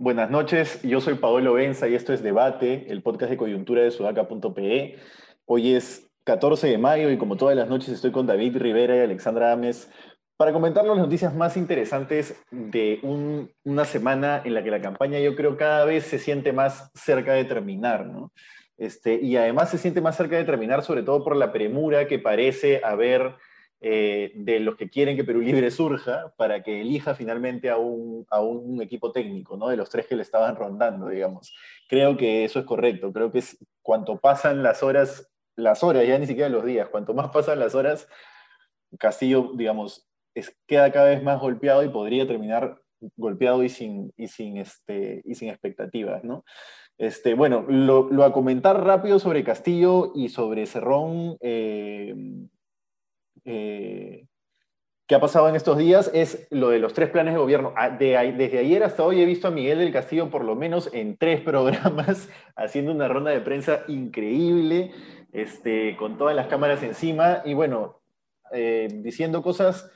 Buenas noches, yo soy Paolo Benza y esto es Debate, el podcast de coyuntura de sudaca.pe. Hoy es 14 de mayo y como todas las noches estoy con David Rivera y Alexandra Ames para comentar las noticias más interesantes de una semana en la que la campaña yo creo cada vez se siente más cerca de terminar, ¿no? Este, y además se siente más cerca de terminar sobre todo por la premura que parece haber eh, de los que quieren que Perú Libre surja para que elija finalmente a un, equipo técnico, ¿no? De los tres que le estaban rondando, digamos. Creo que eso es correcto. Creo que es, cuanto pasan las horas, las horas, ya ni siquiera los días, cuanto más pasan las horas, Castillo, digamos, es, queda cada vez más golpeado y podría terminar golpeado y sin, y sin, este, y sin expectativas, ¿no? Este, bueno, lo, lo, a comentar rápido sobre Castillo y sobre Cerrón. Eh, eh, que ha pasado en estos días es lo de los tres planes de gobierno. Ah, desde ayer hasta hoy he visto a Miguel del Castillo por lo menos en tres programas haciendo una ronda de prensa increíble, este, con todas las cámaras encima y bueno, eh, diciendo cosas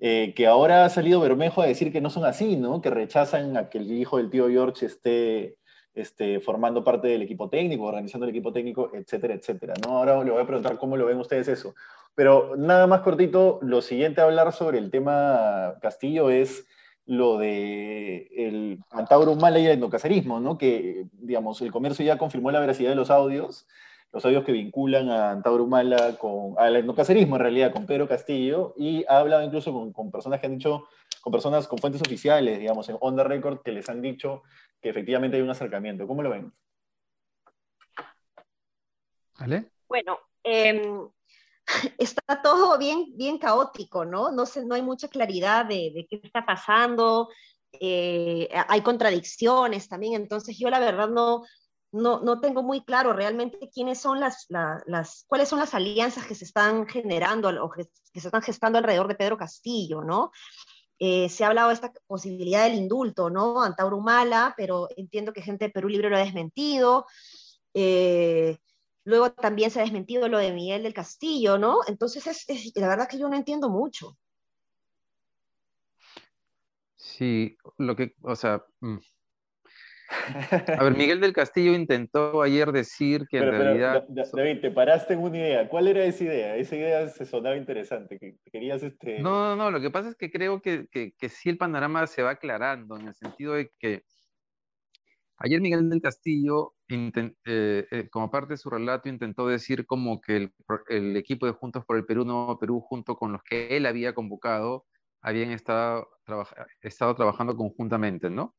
eh, que ahora ha salido Bermejo a decir que no son así, ¿no? Que rechazan a que el hijo del tío George esté este, formando parte del equipo técnico, organizando el equipo técnico, etcétera, etcétera. ¿no? Ahora le voy a preguntar cómo lo ven ustedes eso. Pero nada más cortito, lo siguiente a hablar sobre el tema Castillo es lo de el Antauro Mala y el endocacerismo, ¿no? Que, digamos, el comercio ya confirmó la veracidad de los audios, los audios que vinculan a Antauro Mala con, al endocacerismo, en realidad, con Pedro Castillo, y ha hablado incluso con, con personas que han dicho, con personas, con fuentes oficiales, digamos, en On The Record, que les han dicho que efectivamente hay un acercamiento. ¿Cómo lo ven? ¿Vale? Bueno, em, está todo bien, bien caótico, ¿no? No, sé, no hay mucha claridad de, qué está pasando, eh, hay contradicciones también, entonces yo la verdad no, no, no tengo muy claro realmente quiénes son las, cuáles son las alianzas que se están generando o que, se están gestando alrededor de Pedro Castillo, ¿no? Eh, se ha hablado de esta posibilidad del indulto, ¿no? Antauro Humala, pero entiendo que gente de Perú Libre lo ha desmentido. Eh, luego también se ha desmentido lo de Miguel del Castillo, ¿no? Entonces, es, la verdad que yo no entiendo mucho. Sí, lo que, o sea, mm, a ver, Miguel del Castillo intentó ayer decir que en realidad... David, te paraste en una idea. ¿Cuál era esa idea? Esa idea se sonaba interesante. Que querías este... No, no, no. Lo que pasa es que creo que, que, que sí el panorama se va aclarando en el sentido de que ayer Miguel del Castillo, eh, eh, como parte de su relato, intentó decir como que el, el, equipo de Juntos por el Perú, Nuevo Perú, junto con los que él había convocado, habían estado, estado trabajando conjuntamente, ¿no?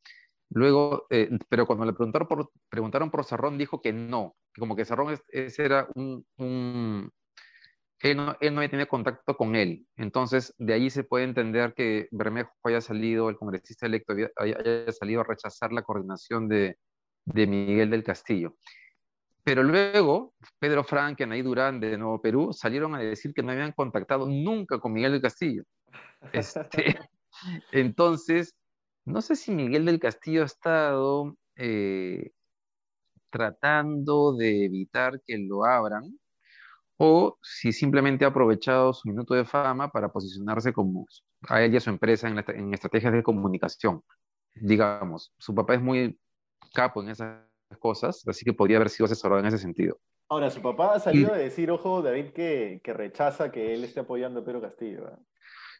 Luego, eh, pero cuando le preguntaron por, preguntaron por Sarrón, dijo que no, que como que Sarrón ese era un, él, no, él no había tenido contacto con él. Entonces, de ahí se puede entender que Bermejo haya salido, el congresista electo haya, salido a rechazar la coordinación de, de, Miguel del Castillo. Pero luego, Pedro Frank y Anaí Durán de Nuevo Perú salieron a decir que no habían contactado nunca con Miguel del Castillo. Este, entonces, no sé si Miguel del Castillo ha estado eh, tratando de evitar que lo abran o si simplemente ha aprovechado su minuto de fama para posicionarse como a él y a su empresa en, estrategias de comunicación. Digamos, su papá es muy capo en esas cosas, así que podría haber sido asesorado en ese sentido. Ahora, su papá ha salido a decir, ojo, David, que, que, rechaza que él esté apoyando a Pedro Castillo.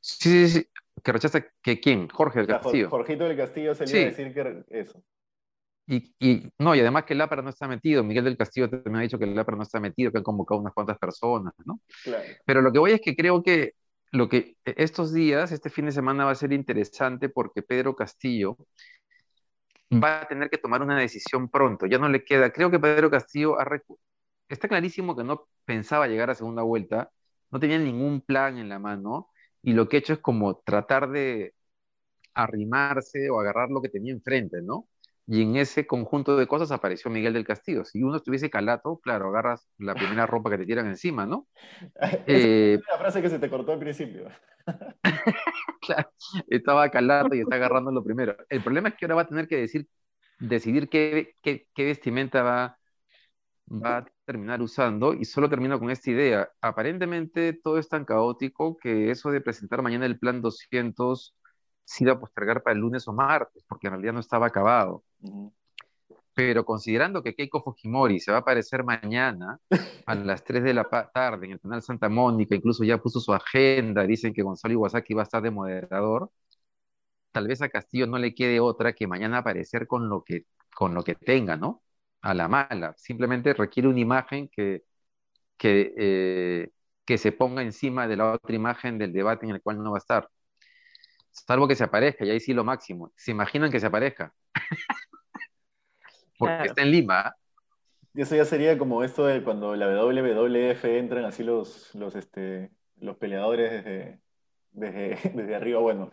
Sí, sí, sí. Que rechaza que quién, Jorge del Castillo. Jorgito del Castillo salió a decir que eso. Y, y, no, y además que el APRA no está metido. Miguel del Castillo me ha dicho que el APRA no está metido, que han convocado unas cuantas personas, ¿no? Claro. Pero lo que voy es que creo que lo que e, estos días, este fin de semana va a ser interesante porque Pedro Castillo va a tener que tomar una decisión pronto. Ya no le queda. Creo que Pedro Castillo ha está clarísimo que no pensaba llegar a segunda vuelta, no tenía ningún plan en la mano y lo que he hecho es como tratar de arrimarse o agarrar lo que tenía enfrente, ¿no? Y en ese conjunto de cosas apareció Miguel del Castillo. Si uno estuviese calato, claro, agarras la primera ropa que te tiran encima, ¿no? eh, es la frase que se te cortó al principio. claro, estaba calato y está agarrando lo primero. El problema es que ahora va a tener que decir decidir qué, qué, qué vestimenta va, va a terminar usando y solo termino con esta idea. Aparentemente todo es tan caótico que eso de presentar mañana el plan 200 se iba a postergar para el lunes o martes, porque en realidad no estaba acabado. Pero considerando que Keiko Fujimori se va a aparecer mañana a las 3 de la tarde en el canal Santa Mónica, incluso ya puso su agenda, dicen que Gonzalo Iwasaki va a estar de moderador, tal vez a Castillo no le quede otra que mañana aparecer con lo que, con lo que tenga, ¿no? A la mala. Simplemente requiere una imagen que, que, eh, que se ponga encima de la otra imagen del debate en el cual no va a estar. Salvo que se aparezca, y ahí sí lo máximo. ¿Se imaginan que se aparezca? Porque está en Lima. Y eso ya sería como esto de cuando la WWF entran así los, los, este, los peleadores desde, desde, desde arriba. Bueno,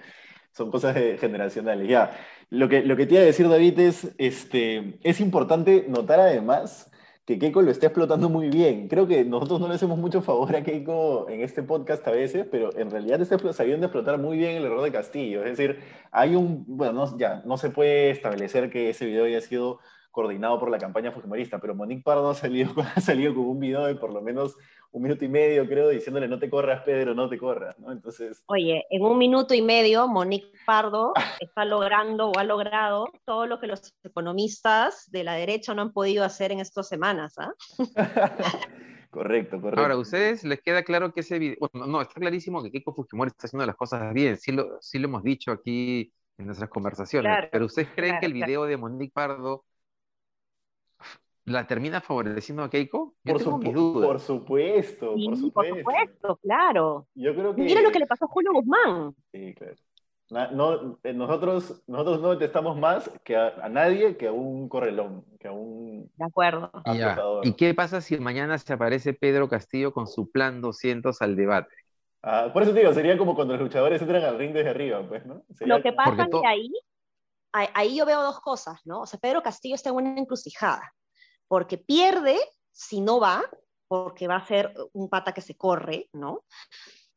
son cosas generacionales. Ya, lo que, lo que te iba a decir, David, es, este, es importante notar además que Keiko lo está explotando muy bien. Creo que nosotros no le hacemos mucho favor a Keiko en este podcast a veces, pero en realidad está sabiendo explotar muy bien el error de Castillo. Es decir, hay un, bueno, ya, no se puede establecer que ese video haya sido coordinado por la campaña fujimorista, pero Monique Pardo ha salido, ha salido con un video de por lo menos un minuto y medio, creo, diciéndole no te corras, Pedro, no te corras, ¿no? Entonces... Oye, en un minuto y medio, Monique Pardo está logrando o ha logrado todo lo que los economistas de la derecha no han podido hacer en estas semanas, ¿ah? correcto, correcto. Ahora, ¿a ustedes les queda claro que ese video, bueno, no, está clarísimo que Keiko Fujimori está haciendo las cosas bien, sí lo, sí lo hemos dicho aquí en nuestras conversaciones, pero ¿ustedes creen que el video de Monique Pardo la termina favoreciendo a Keiko? por, supuesto, por supuesto. por supuesto, claro. Yo creo que... Mira lo que le pasó a Julio Guzmán. Sí, claro. No, eh, nosotros, nosotros no detestamos más que a, nadie que a un correlón, que a un... De acuerdo. ¿Y qué pasa si mañana se aparece Pedro Castillo con su plan 200 al debate? Ah, por eso te digo, sería como cuando los luchadores entran al ring desde arriba, pues, ¿no? Lo que pasa es que ahí, ahí yo veo dos cosas, ¿no? O sea, Pedro Castillo está en una encrucijada porque pierde si no va, porque va a ser un pata que se corre, ¿no?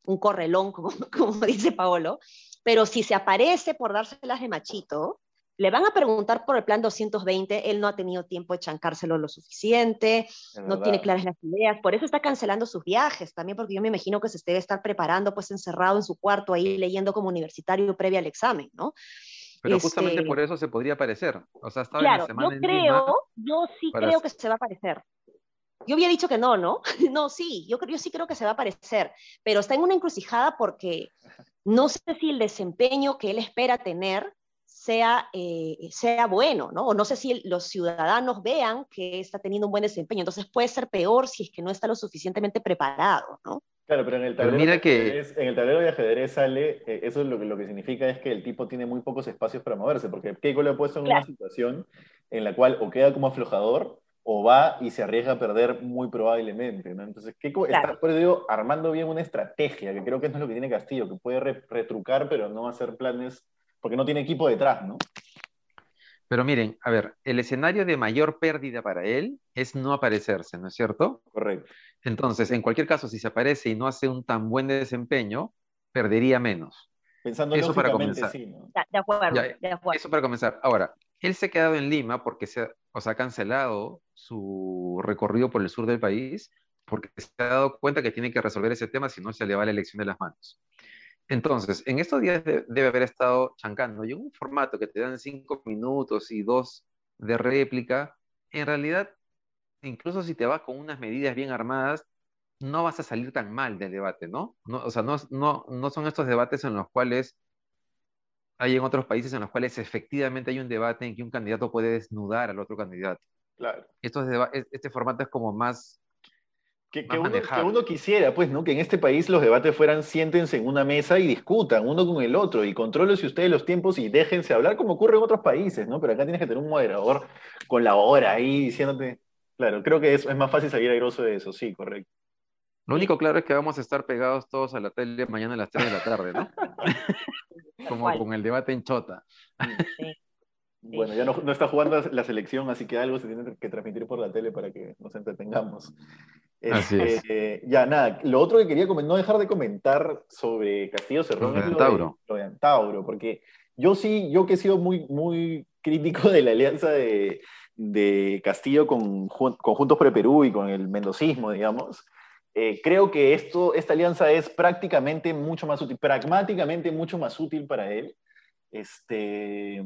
Un correlón, como, como dice Paolo, pero si se aparece por dárselas de machito, le van a preguntar por el plan 220, él no ha tenido tiempo de chancárselo lo suficiente, no tiene claras las ideas, por eso está cancelando sus viajes, también porque yo me imagino que se debe estar preparando pues encerrado en su cuarto ahí leyendo como universitario previo al examen, ¿no? Pero justamente este por eso se podría aparecer. O sea, estaba claro, en la semana yo creo, yo sí creo que se va a aparecer. Yo había dicho que no, ¿no? No, sí, yo, yo sí creo que se va a aparecer, pero está en una encrucijada porque no sé si el desempeño que él espera tener sea, eh, sea bueno, ¿no? O no sé si los ciudadanos vean que está teniendo un buen desempeño. Entonces puede ser peor si es que no está lo suficientemente preparado, ¿no? Claro, pero en el tablero, de, ajedrez, en el tablero de ajedrez sale, eh, eso es lo que, lo que significa es que el tipo tiene muy pocos espacios para moverse, porque Keiko le ha puesto en una situación en la cual o queda como aflojador o va y se arriesga a perder muy probablemente, ¿no? Entonces Keiko está, por digo, armando bien una estrategia, que creo que es lo que tiene Castillo, que puede retrucar, pero no hacer planes, porque no tiene equipo detrás, ¿no? Pero miren, a ver, el escenario de mayor pérdida para él es no aparecerse, ¿no es cierto? Correcto. Entonces, en cualquier caso, si se aparece y no hace un tan buen desempeño, perdería menos. Pensando eso para comenzar. Sí, de, acuerdo, de acuerdo. Eso para comenzar. Ahora, él se ha quedado en Lima porque se ha, o ha cancelado su recorrido por el sur del país porque se ha dado cuenta que tiene que resolver ese tema, si no se le va la elección de las manos. Entonces, en estos días debe haber estado chancando. Y en un formato que te dan cinco minutos y dos de réplica, en realidad incluso si te vas con unas medidas bien armadas, no vas a salir tan mal del debate, ¿no? no o sea, no, no, no son estos debates en los cuales hay en otros países en los cuales efectivamente hay un debate en que un candidato puede desnudar al otro candidato. Claro. este formato es como más... Que, que, uno, quisiera, pues, ¿no? Que en este país los debates fueran siéntense en una mesa y discutan uno con el otro y si ustedes los tiempos y déjense hablar como ocurre en otros países, ¿no? Pero acá tienes que tener un moderador con la hora ahí diciéndote, Claro, creo que es, es más fácil salir airoso de eso, sí, correcto. Lo único claro es que vamos a estar pegados todos a la tele mañana a las 3 de la tarde, ¿no? Como con el debate en Chota. Sí. Bueno, ya no, no, está jugando la selección, así que algo se tiene que transmitir por la tele para que nos entretengamos. Así es. Este, ya, nada, lo otro que quería no dejar de comentar sobre Castillo Cerrón lo de Antauro. Lo de Antauro, porque yo sí, yo que he sido muy, muy crítico de la alianza de, de Castillo con, con, Juntos por el Perú y con el mendocismo, digamos. Eh, creo que esto, esta alianza es prácticamente mucho más útil, pragmáticamente mucho más útil para él. Este,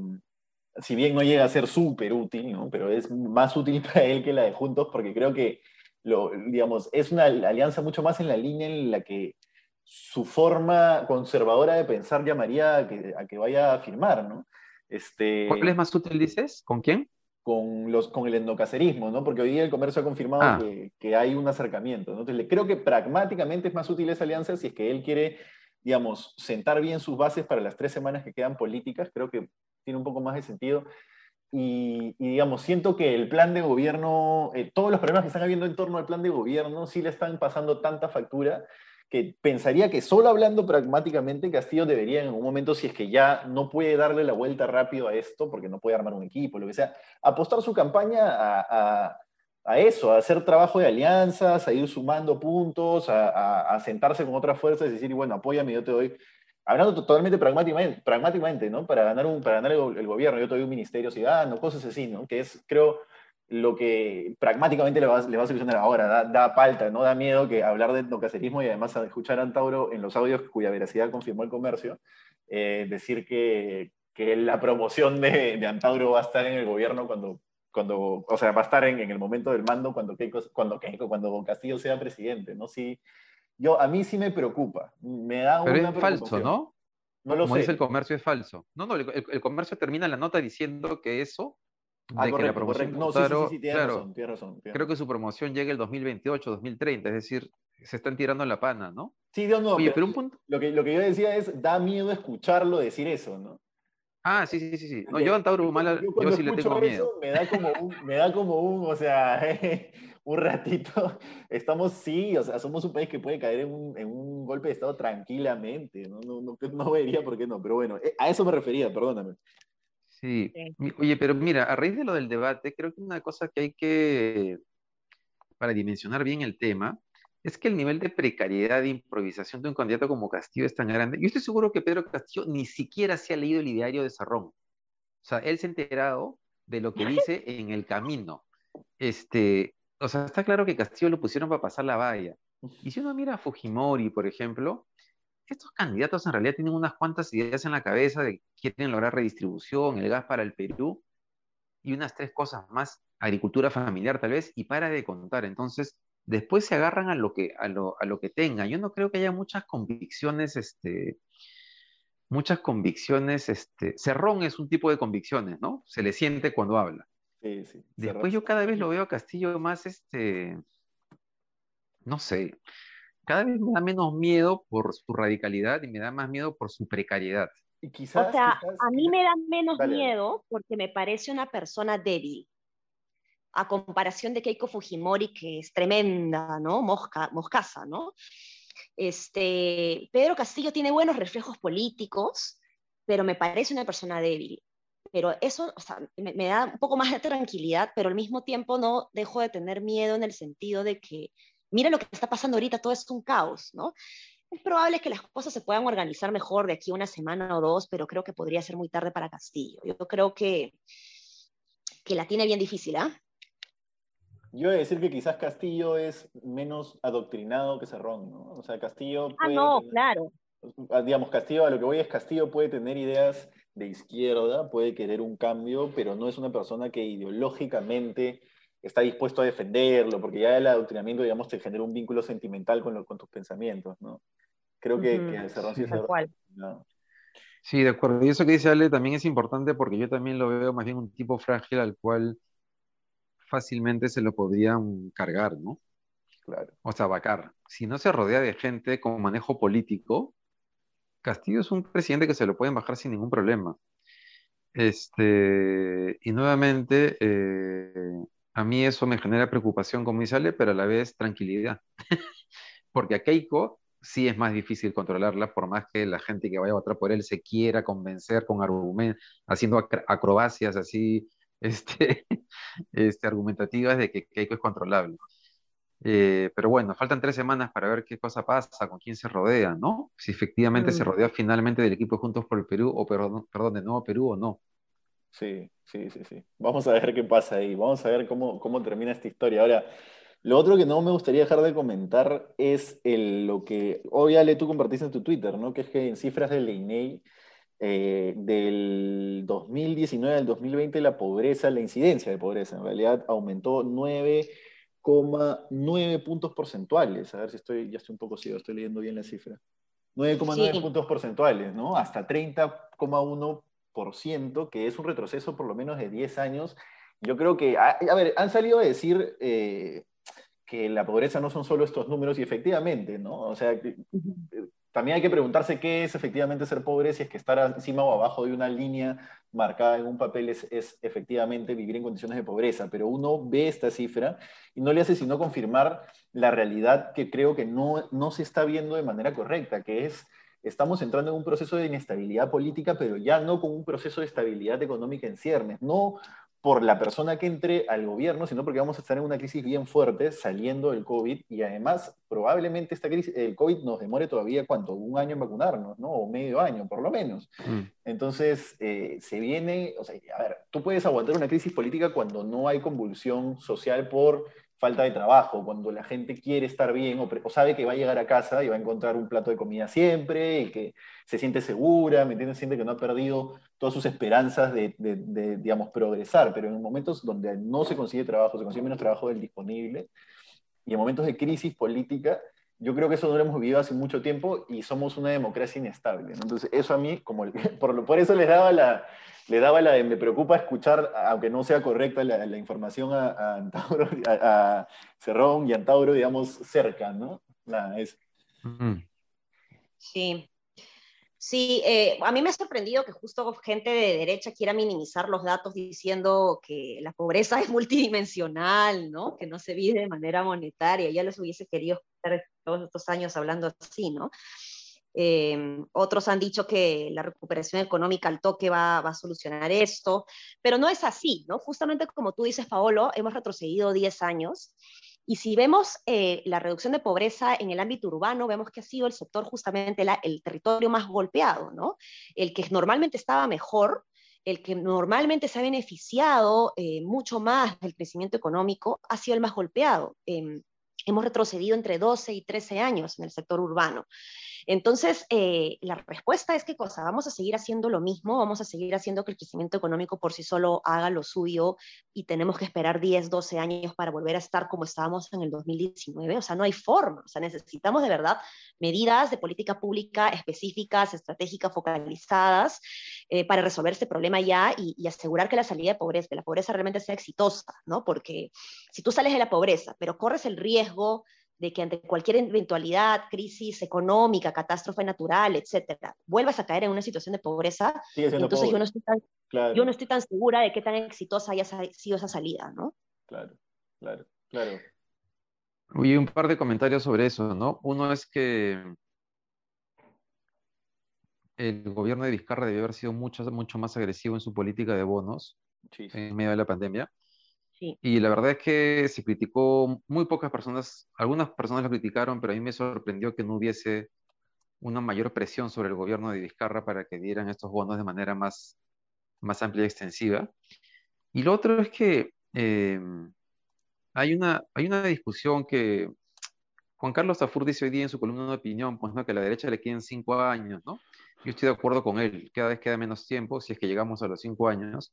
si bien no llega a ser súper útil, ¿no? pero es más útil para él que la de Juntos, porque creo que, lo, digamos, es una alianza mucho más en la línea en la que su forma conservadora de pensar llamaría a que, a que vaya a firmar, ¿no? Este, ¿Cuál es más útil, dices? ¿Con quién? Con, los, con el endocacerismo, ¿no? Porque hoy día el comercio ha confirmado ah. que, que, hay un acercamiento, ¿no? Entonces, creo que pragmáticamente es más útil esa alianza si es que él quiere, digamos, sentar bien sus bases para las tres semanas que quedan políticas, creo que tiene un poco más de sentido. Y, digamos, siento que el plan de gobierno, eh, todos los problemas que están habiendo en torno al plan de gobierno, sí le están pasando tanta factura que pensaría que solo hablando pragmáticamente, Castillo debería en un momento, si es que ya no puede darle la vuelta rápido a esto, porque no puede armar un equipo, lo que sea, apostar su campaña a, eso, a hacer trabajo de alianzas, a ir sumando puntos, a, sentarse con otras fuerzas y decir, bueno, apóyame, yo te doy, hablando totalmente pragmáticamente, ¿no? Para ganar, un, para ganar el, gobierno, yo te un ministerio ciudadano, cosas así, ¿no? Que es, creo, lo que pragmáticamente le va, le va a solucionar ahora, da, da, palta, no da miedo que hablar de endocacerismo y además escuchar a Antauro en los audios cuya veracidad confirmó el comercio, eh, decir que, que, la promoción de, Antauro va a estar en el gobierno cuando, cuando o sea, va a estar en, el momento del mando cuando, cuando, cuando Castillo sea presidente, ¿no? Sí, yo, a mí sí me preocupa, me da Pero es falso, ¿no? No lo Como dice el comercio, es falso. No, no, el, el comercio termina la nota diciendo que eso Ah, correcto, correcto. No, sí, sí, sí, razón, razón, Creo que su promoción llega el 2028, 2030, es decir, se están tirando la pana, ¿no? Sí, Dios no. Oye, pero un punto. Lo que, lo que yo decía es, da miedo escucharlo decir eso, ¿no? Ah, sí, sí, sí, sí. No, yo a Antauro Humala, yo, yo, sí le tengo miedo. me da como un, me da como un, o sea, un ratito, estamos, sí, o sea, somos un país que puede caer en un, en un golpe de Estado tranquilamente, ¿no? No, no, no vería por qué no, pero bueno, eh, a eso me refería, perdóname. Sí. Oye, pero mira, a raíz de lo del debate, creo que una cosa que hay que, para dimensionar bien el tema, es que el nivel de precariedad de improvisación de un candidato como Castillo es tan grande. Yo estoy seguro que Pedro Castillo ni siquiera se ha leído el ideario de Sarrón. O sea, él se ha enterado de lo que dice en el camino. Este, o sea, está claro que Castillo lo pusieron para pasar la valla. Y si uno mira a Fujimori, por ejemplo, estos candidatos en realidad tienen unas cuantas ideas en la cabeza de que quieren lograr redistribución, el gas para el Perú y unas tres cosas más, agricultura familiar tal vez, y para de contar. Entonces, después se agarran a lo que, a lo, a lo que tengan. Yo no creo que haya muchas convicciones, este, muchas convicciones, este, Cerrón es un tipo de convicciones, ¿no? Se le siente cuando habla. Sí, sí. Después yo cada vez lo veo a Castillo más, este, no sé, cada vez me da menos miedo por su radicalidad y me da más miedo por su precariedad. Y quizás, o sea, a mí me da menos miedo porque me parece una persona débil. A comparación de Keiko Fujimori, que es tremenda, ¿no? Mosca, moscaza, ¿no? Este, Pedro Castillo tiene buenos reflejos políticos, pero me parece una persona débil. Pero eso o sea, me, me, da un poco más de tranquilidad, pero al mismo tiempo no dejo de tener miedo en el sentido de que mira lo que está pasando ahorita, todo es un caos, ¿no? Es probable que las cosas se puedan organizar mejor de aquí a una semana o dos, pero creo que podría ser muy tarde para Castillo. Yo creo que, que la tiene bien difícil, ¿ah? Yo voy a decir que quizás Castillo es menos adoctrinado que Cerrón, ¿no? O sea, Castillo... ah, no, claro. Ah, digamos, Castillo, a lo que voy es Castillo puede tener ideas de izquierda, puede querer un cambio, pero no es una persona que ideológicamente está dispuesto a defenderlo, porque ya el adoctrinamiento, digamos, te genera un vínculo sentimental con, con tus pensamientos, ¿no? Creo que, uh sí, Sí, de acuerdo. Y eso que dice Ale también es importante porque yo también lo veo más bien un tipo frágil al cual fácilmente se lo podrían cargar, ¿no? Claro. O sea, vacar. Si no se rodea de gente con manejo político, Castillo es un presidente que se lo pueden bajar sin ningún problema. Este, y nuevamente, eh, a mí eso me genera preocupación, como dice Ale, pero a la vez tranquilidad. Porque a Keiko sí es más difícil controlarla, por más que la gente que vaya a votar por él se quiera convencer con argumentos, haciendo acrobacias así este, este, argumentativas de que Keiko es controlable. Eh, pero bueno, faltan tres semanas para ver qué cosa pasa, con quién se rodea, ¿no? Si efectivamente se mm. rodea finalmente del equipo Juntos por el Perú, o perdón, perdón, de Nuevo Perú o no. Sí, sí, sí, sí. Vamos a ver qué pasa ahí. Vamos a ver cómo, cómo termina esta historia. Ahora, lo otro que no me gustaría dejar de comentar es el, lo que hoy Ale tú compartiste en tu Twitter, ¿no? Que es que en cifras del INEI eh, del 2019 al 2020 la pobreza, la incidencia de pobreza en realidad aumentó 9,9 puntos porcentuales. A ver si estoy, ya estoy un poco ciego, estoy leyendo bien la cifra. 9,9 puntos porcentuales, ¿no? Hasta 30,1%, que es un retroceso por lo menos de 10 años. Yo creo que, a, ver, han salido a decir eh, que la pobreza no son solo estos números y efectivamente, ¿no? O sea, también hay que preguntarse qué es efectivamente ser pobre, si es que estar encima o abajo de una línea marcada en un papel es, efectivamente vivir en condiciones de pobreza, pero uno ve esta cifra y no le hace sino confirmar la realidad que creo que no, no se está viendo de manera correcta, que es estamos entrando en un proceso de inestabilidad política, pero ya no con un proceso de estabilidad económica en ciernes, no por la persona que entre al gobierno, sino porque vamos a estar en una crisis bien fuerte saliendo del COVID y además probablemente esta crisis, el COVID nos demore todavía, ¿cuánto? Un año en vacunarnos, ¿no? O medio año, por lo menos. Mm. Entonces, eh, se viene, o sea, a ver, tú puedes aguantar una crisis política cuando no hay convulsión social por falta de trabajo, cuando la gente quiere estar bien o, sabe que va a llegar a casa y va a encontrar un plato de comida siempre y que se siente segura, ¿me entiendes? Siente que no ha perdido todas sus esperanzas de, de, digamos, progresar, pero en momentos donde no se consigue trabajo, se consigue menos trabajo del disponible y en momentos de crisis política, yo creo que eso no lo hemos vivido hace mucho tiempo y somos una democracia inestable. Entonces, eso a mí, como por, por eso les daba la, le daba la de me preocupa escuchar, aunque no sea correcta la, información a, Antauro, a, Cerrón y Antauro, digamos, cerca, ¿no? es... Sí. Sí, eh, a mí me ha sorprendido que justo gente de derecha quiera minimizar los datos diciendo que la pobreza es multidimensional, ¿no? Que no se vive de manera monetaria. Ya les hubiese querido estar todos estos años hablando así, ¿no? Eh, otros han dicho que la recuperación económica al toque va, a solucionar esto, pero no es así, ¿no? Justamente como tú dices, Paolo, hemos retrocedido 10 años y si vemos eh, la reducción de pobreza en el ámbito urbano, vemos que ha sido el sector justamente el territorio más golpeado, ¿no? El que normalmente estaba mejor, el que normalmente se ha beneficiado eh, mucho más del crecimiento económico, ha sido el más golpeado. Em, hemos retrocedido entre 12 y 13 años en el sector urbano. Entonces, eh, la respuesta es qué cosa, vamos a seguir haciendo lo mismo, vamos a seguir haciendo que el crecimiento económico por sí solo haga lo suyo y tenemos que esperar 10, 12 años para volver a estar como estábamos en el 2019. O sea, no hay forma, o sea, necesitamos de verdad medidas de política pública específicas, estratégicas, focalizadas eh, para resolver este problema ya y, y, asegurar que la salida de pobreza, de la pobreza realmente sea exitosa, ¿no? Porque si tú sales de la pobreza, pero corres el riesgo de que ante cualquier eventualidad, crisis económica, catástrofe natural, etcétera, vuelvas a caer en una situación de pobreza, entonces yo no, estoy tan, yo no estoy tan segura de qué tan exitosa haya sido esa salida, ¿no? Claro, claro, claro. Oye, un par de comentarios sobre eso, ¿no? Uno es que el gobierno de Vizcarra debió haber sido mucho, mucho más agresivo en su política de bonos en medio de la pandemia. Y la verdad es que se criticó, muy pocas personas, algunas personas lo criticaron, pero a mí me sorprendió que no hubiese una mayor presión sobre el gobierno de Vizcarra para que dieran estos bonos de manera más, más amplia y extensiva. Y lo otro es que eh, hay, una, hay una discusión que Juan Carlos Tafur dice hoy día en su columna de opinión, pues no, que a la derecha le queden cinco años, ¿no? Yo estoy de acuerdo con él, cada vez queda menos tiempo, si es que llegamos a los cinco años.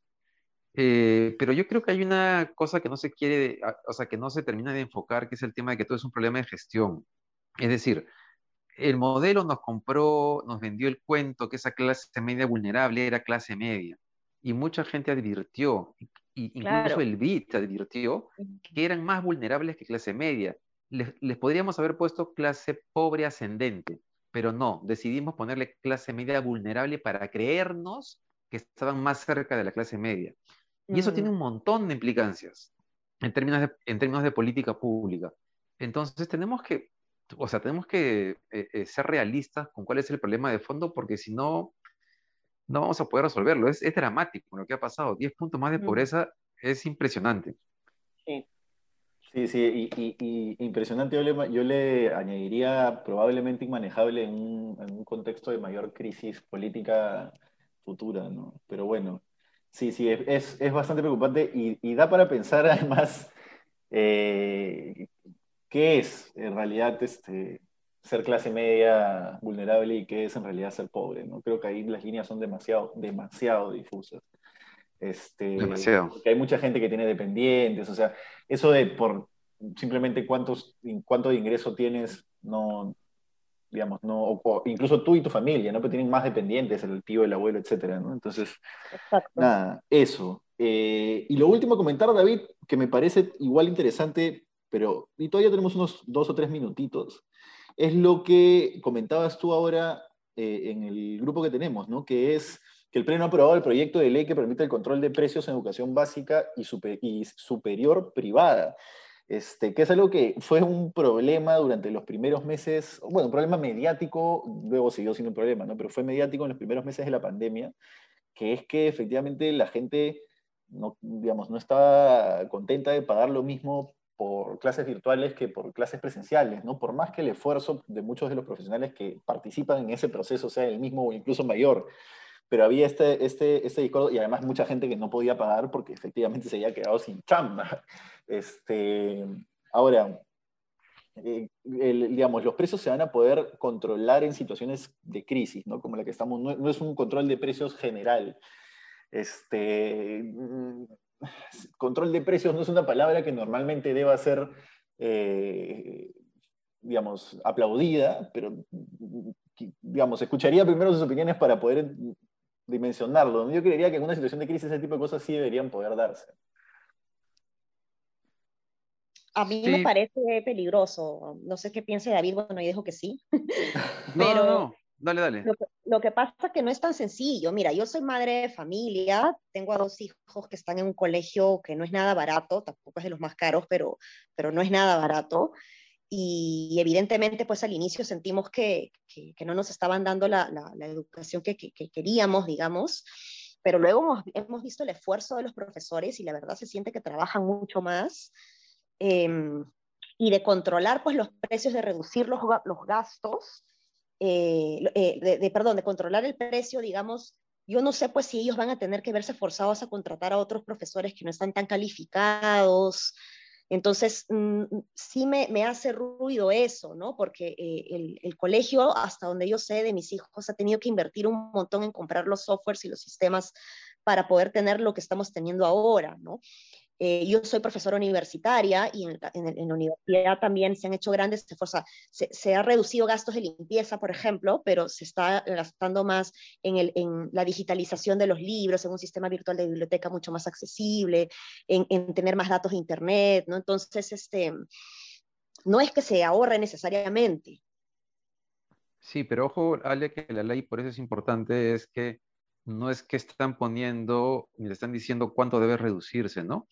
Eh, pero yo creo que hay una cosa que no se quiere, o sea, que no se termina de enfocar, que es el tema de que todo es un problema de gestión. Es decir, el modelo nos compró, nos vendió el cuento que esa clase media vulnerable era clase media. Y mucha gente advirtió, incluso el BIT advirtió, que eran más vulnerables que clase media. Les, les, podríamos haber puesto clase pobre ascendente, pero no, decidimos ponerle clase media vulnerable para creernos que estaban más cerca de la clase media. Y eso tiene mm. un montón de implicancias en términos de, en términos de política pública. Entonces tenemos que, o sea, tenemos que eh, eh, ser realistas con cuál es el problema de fondo, porque si no, no vamos a poder resolverlo. Es, es dramático lo que ha pasado. 10 puntos más de mm. pobreza es impresionante. Sí. Sí, sí, y, impresionante. Yo le, yo le, añadiría probablemente inmanejable en un, en un contexto de mayor crisis política futura, ¿no? Pero bueno, Sí, sí, es, es bastante preocupante y, y, da para pensar además eh, qué es en realidad este, ser clase media vulnerable y qué es en realidad ser pobre. ¿no? Creo que ahí las líneas son demasiado, demasiado difusas. Este, demasiado. Porque hay mucha gente que tiene dependientes, o sea, eso de por simplemente cuántos, cuánto de ingreso tienes, no, digamos, no, o, incluso tú y tu familia, ¿no? Pero tienen más dependientes, el tío, el abuelo, etcétera, ¿no? Entonces, nada, eso. Eh, y lo último comentar, David, que me parece igual interesante, pero y todavía tenemos unos dos o tres minutitos, es lo que comentabas tú ahora eh, en el grupo que tenemos, ¿no? Que es que el Pleno ha aprobado el proyecto de ley que permite el control de precios en educación básica y, y superior privada. Este, que es algo que fue un problema durante los primeros meses, bueno, un problema mediático, luego siguió siendo un problema, ¿no? Pero fue mediático en los primeros meses de la pandemia, que es que efectivamente la gente no, digamos, no estaba contenta de pagar lo mismo por clases virtuales que por clases presenciales, ¿no? Por más que el esfuerzo de muchos de los profesionales que participan en ese proceso sea el mismo o incluso mayor, pero había este, este, este discurso y además mucha gente que no podía pagar porque efectivamente se había quedado sin chamba. Este, ahora, eh, digamos, los precios se van a poder controlar en situaciones de crisis, ¿no? Como la que estamos, no, es un control de precios general. Este, mm, control de precios no es una palabra que normalmente deba ser, eh, digamos, aplaudida, pero, digamos, escucharía primero sus opiniones para poder dimensionarlo. Yo creería que en una situación de crisis ese tipo de cosas sí deberían poder darse. A mí me parece peligroso. No sé qué piense David, bueno, yo dejo que sí. Pero no, dale, dale. Lo que, pasa es que no es tan sencillo. Mira, yo soy madre de familia, tengo a dos hijos que están en un colegio que no es nada barato, tampoco es de los más caros, pero, pero no es nada barato y evidentemente pues al inicio sentimos que, que, no nos estaban dando la, la, educación que, que, queríamos, digamos, pero luego hemos, hemos, visto el esfuerzo de los profesores y la verdad se siente que trabajan mucho más em, y de controlar pues los precios, de reducir los, los gastos, eh, eh, de, de, perdón, de controlar el precio, digamos, yo no sé pues si ellos van a tener que verse forzados a contratar a otros profesores que no están tan calificados, entonces, mm, sí me, hace ruido eso, ¿no? Porque eh, el, colegio, hasta donde yo sé de mis hijos, ha tenido que invertir un montón en comprar los softwares y los sistemas para poder tener lo que estamos teniendo ahora, ¿no? Eh, yo soy profesora universitaria y en, la universidad también se han hecho grandes esfuerzos. Se, se, ha reducido gastos de limpieza, por ejemplo, pero se está gastando más en, en, la digitalización de los libros, en un sistema virtual de biblioteca mucho más accesible, en tener más datos de Internet, ¿no? Entonces, este, no es que se ahorre necesariamente. Sí, pero ojo, Ale, que la ley, por eso es importante, es que no es que están poniendo ni le están diciendo cuánto debe reducirse, ¿no?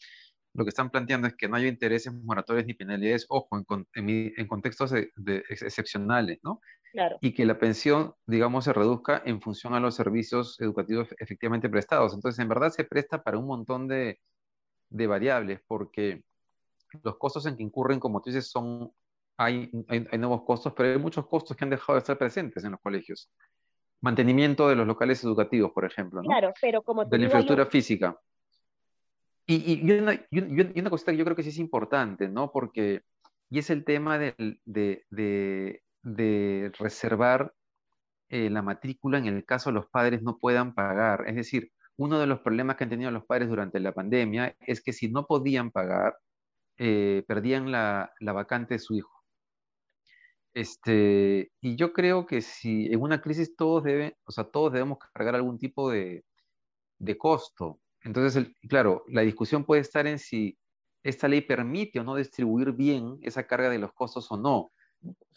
Lo que están planteando es que no haya intereses moratorios ni penalidades, ojo, en, contextos excepcionales, ¿no? Claro. Y que la pensión, digamos, se reduzca en función a los servicios educativos efectivamente prestados. Entonces, en verdad se presta para un montón de, variables, porque los costos en que incurren, como tú dices, son, hay, hay nuevos costos, pero hay muchos costos que han dejado de estar presentes en los colegios mantenimiento de los locales educativos, por ejemplo. ¿no? Claro, pero como De la infraestructura física. Y, y, una, y, una, cosita que yo creo que sí es importante, ¿no? Porque, y es el tema de, de, de, reservar eh, la matrícula en el caso los padres no puedan pagar. Es decir, uno de los problemas que han tenido los padres durante la pandemia es que si no podían pagar, eh, perdían la, la vacante de su hijo. Este, y yo creo que si en una crisis todos deben, o sea, todos debemos cargar algún tipo de, de costo. Entonces, claro, la discusión puede estar en si esta ley permite o no distribuir bien esa carga de los costos o no.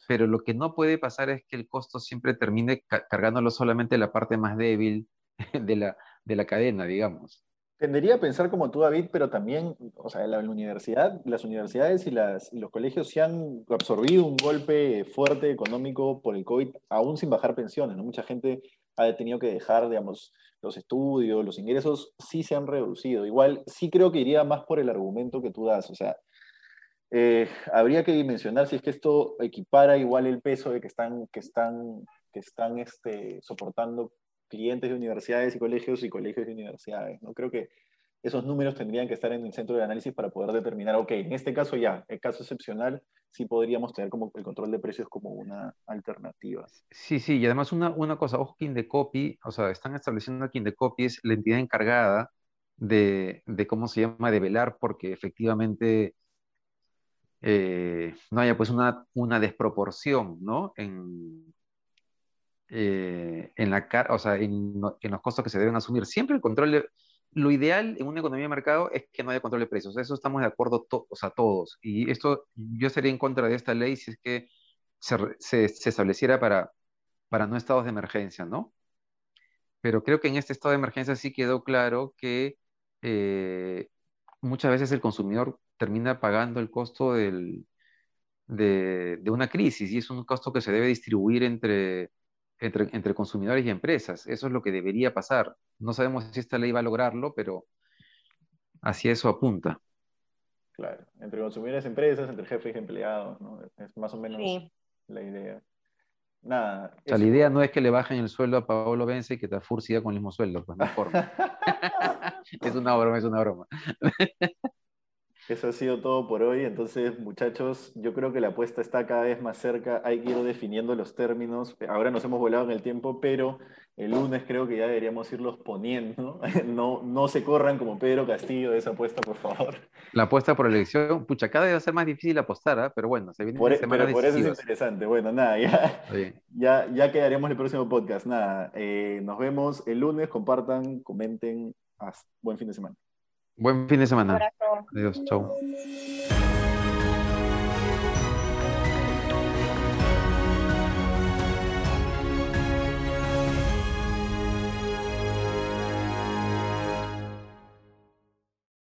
Pero lo que no puede pasar es que el costo siempre termine cargándolo solamente la parte más débil de la, de la cadena, digamos. Tendería a pensar como tú, David, pero también, o sea, la, universidad, las universidades y, las, los colegios se han absorbido un golpe fuerte económico por el COVID, aún sin bajar pensiones, ¿no? Mucha gente ha tenido que dejar, digamos, los estudios, los ingresos sí se han reducido. Igual, sí creo que iría más por el argumento que tú das, o sea, eh, habría que dimensionar si es que esto equipara igual el peso de que están, que están, que están este, soportando clientes de universidades y colegios y colegios de universidades. ¿no? Creo que esos números tendrían que estar en el centro del análisis para poder determinar, ok, en este caso ya, el caso excepcional, sí podríamos tener como el control de precios como una alternativa. Sí, sí, y además una, una cosa, ojo que Indecopy, o sea, están estableciendo que Indecopy es la entidad encargada de, de cómo se llama, de velar porque efectivamente eh, no haya pues una, una desproporción, ¿no? En, eh, en, la, o sea, en, en, los costos que se deben asumir. Siempre el control, de, lo ideal en una economía de mercado es que no haya control de precios. Eso estamos de acuerdo o sea, todos. Y esto, yo sería en contra de esta ley si es que se, se, se estableciera para, para no estados de emergencia, ¿no? Pero creo que en este estado de emergencia sí quedó claro que eh, muchas veces el consumidor termina pagando el costo del, de, de, una crisis y es un costo que se debe distribuir entre, entre, entre, consumidores y empresas. Eso es lo que debería pasar. No sabemos si esta ley va a lograrlo, pero hacia eso apunta. Claro, entre consumidores y empresas, entre jefes y empleados, ¿no? Es más o menos sí. la idea. Nada. O sea, la idea no es que le bajen el sueldo a Paolo Vence y que Tafur siga con el mismo sueldo, pues no forma. es una broma, es una broma. Eso ha sido todo por hoy. Entonces, muchachos, yo creo que la apuesta está cada vez más cerca. Hay que ir definiendo los términos. Ahora nos hemos volado en el tiempo, pero el lunes creo que ya deberíamos irlos poniendo. No, no se corran como Pedro Castillo de esa apuesta, por favor. La apuesta por elección, pucha, cada vez va a ser más difícil apostar, ¿eh? pero bueno, se viene por, e, Pero por eso es interesante. Bueno, nada, ya, ya, ya quedaremos el próximo podcast. Nada, eh, nos vemos el lunes. Compartan, comenten. Hasta, buen fin de semana. Buen fin de semana. Adiós, chau.